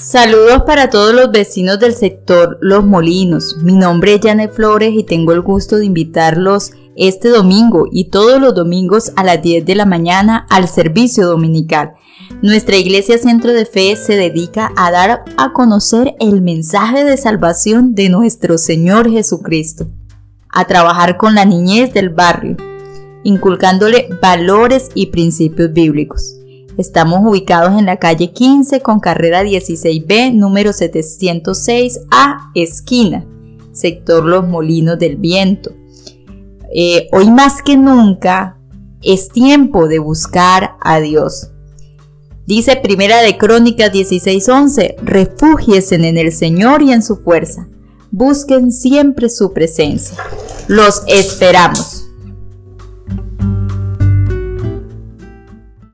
Saludos para todos los vecinos del sector Los Molinos. Mi nombre es Janet Flores y tengo el gusto de invitarlos este domingo y todos los domingos a las 10 de la mañana al servicio dominical. Nuestra iglesia Centro de Fe se dedica a dar a conocer el mensaje de salvación de nuestro Señor Jesucristo, a trabajar con la niñez del barrio, inculcándole valores y principios bíblicos. Estamos ubicados en la calle 15 con carrera 16B, número 706A, esquina, sector Los Molinos del Viento. Eh, hoy más que nunca es tiempo de buscar a Dios. Dice Primera de Crónicas 16:11, refúgiesen en el Señor y en su fuerza. Busquen siempre su presencia. Los esperamos.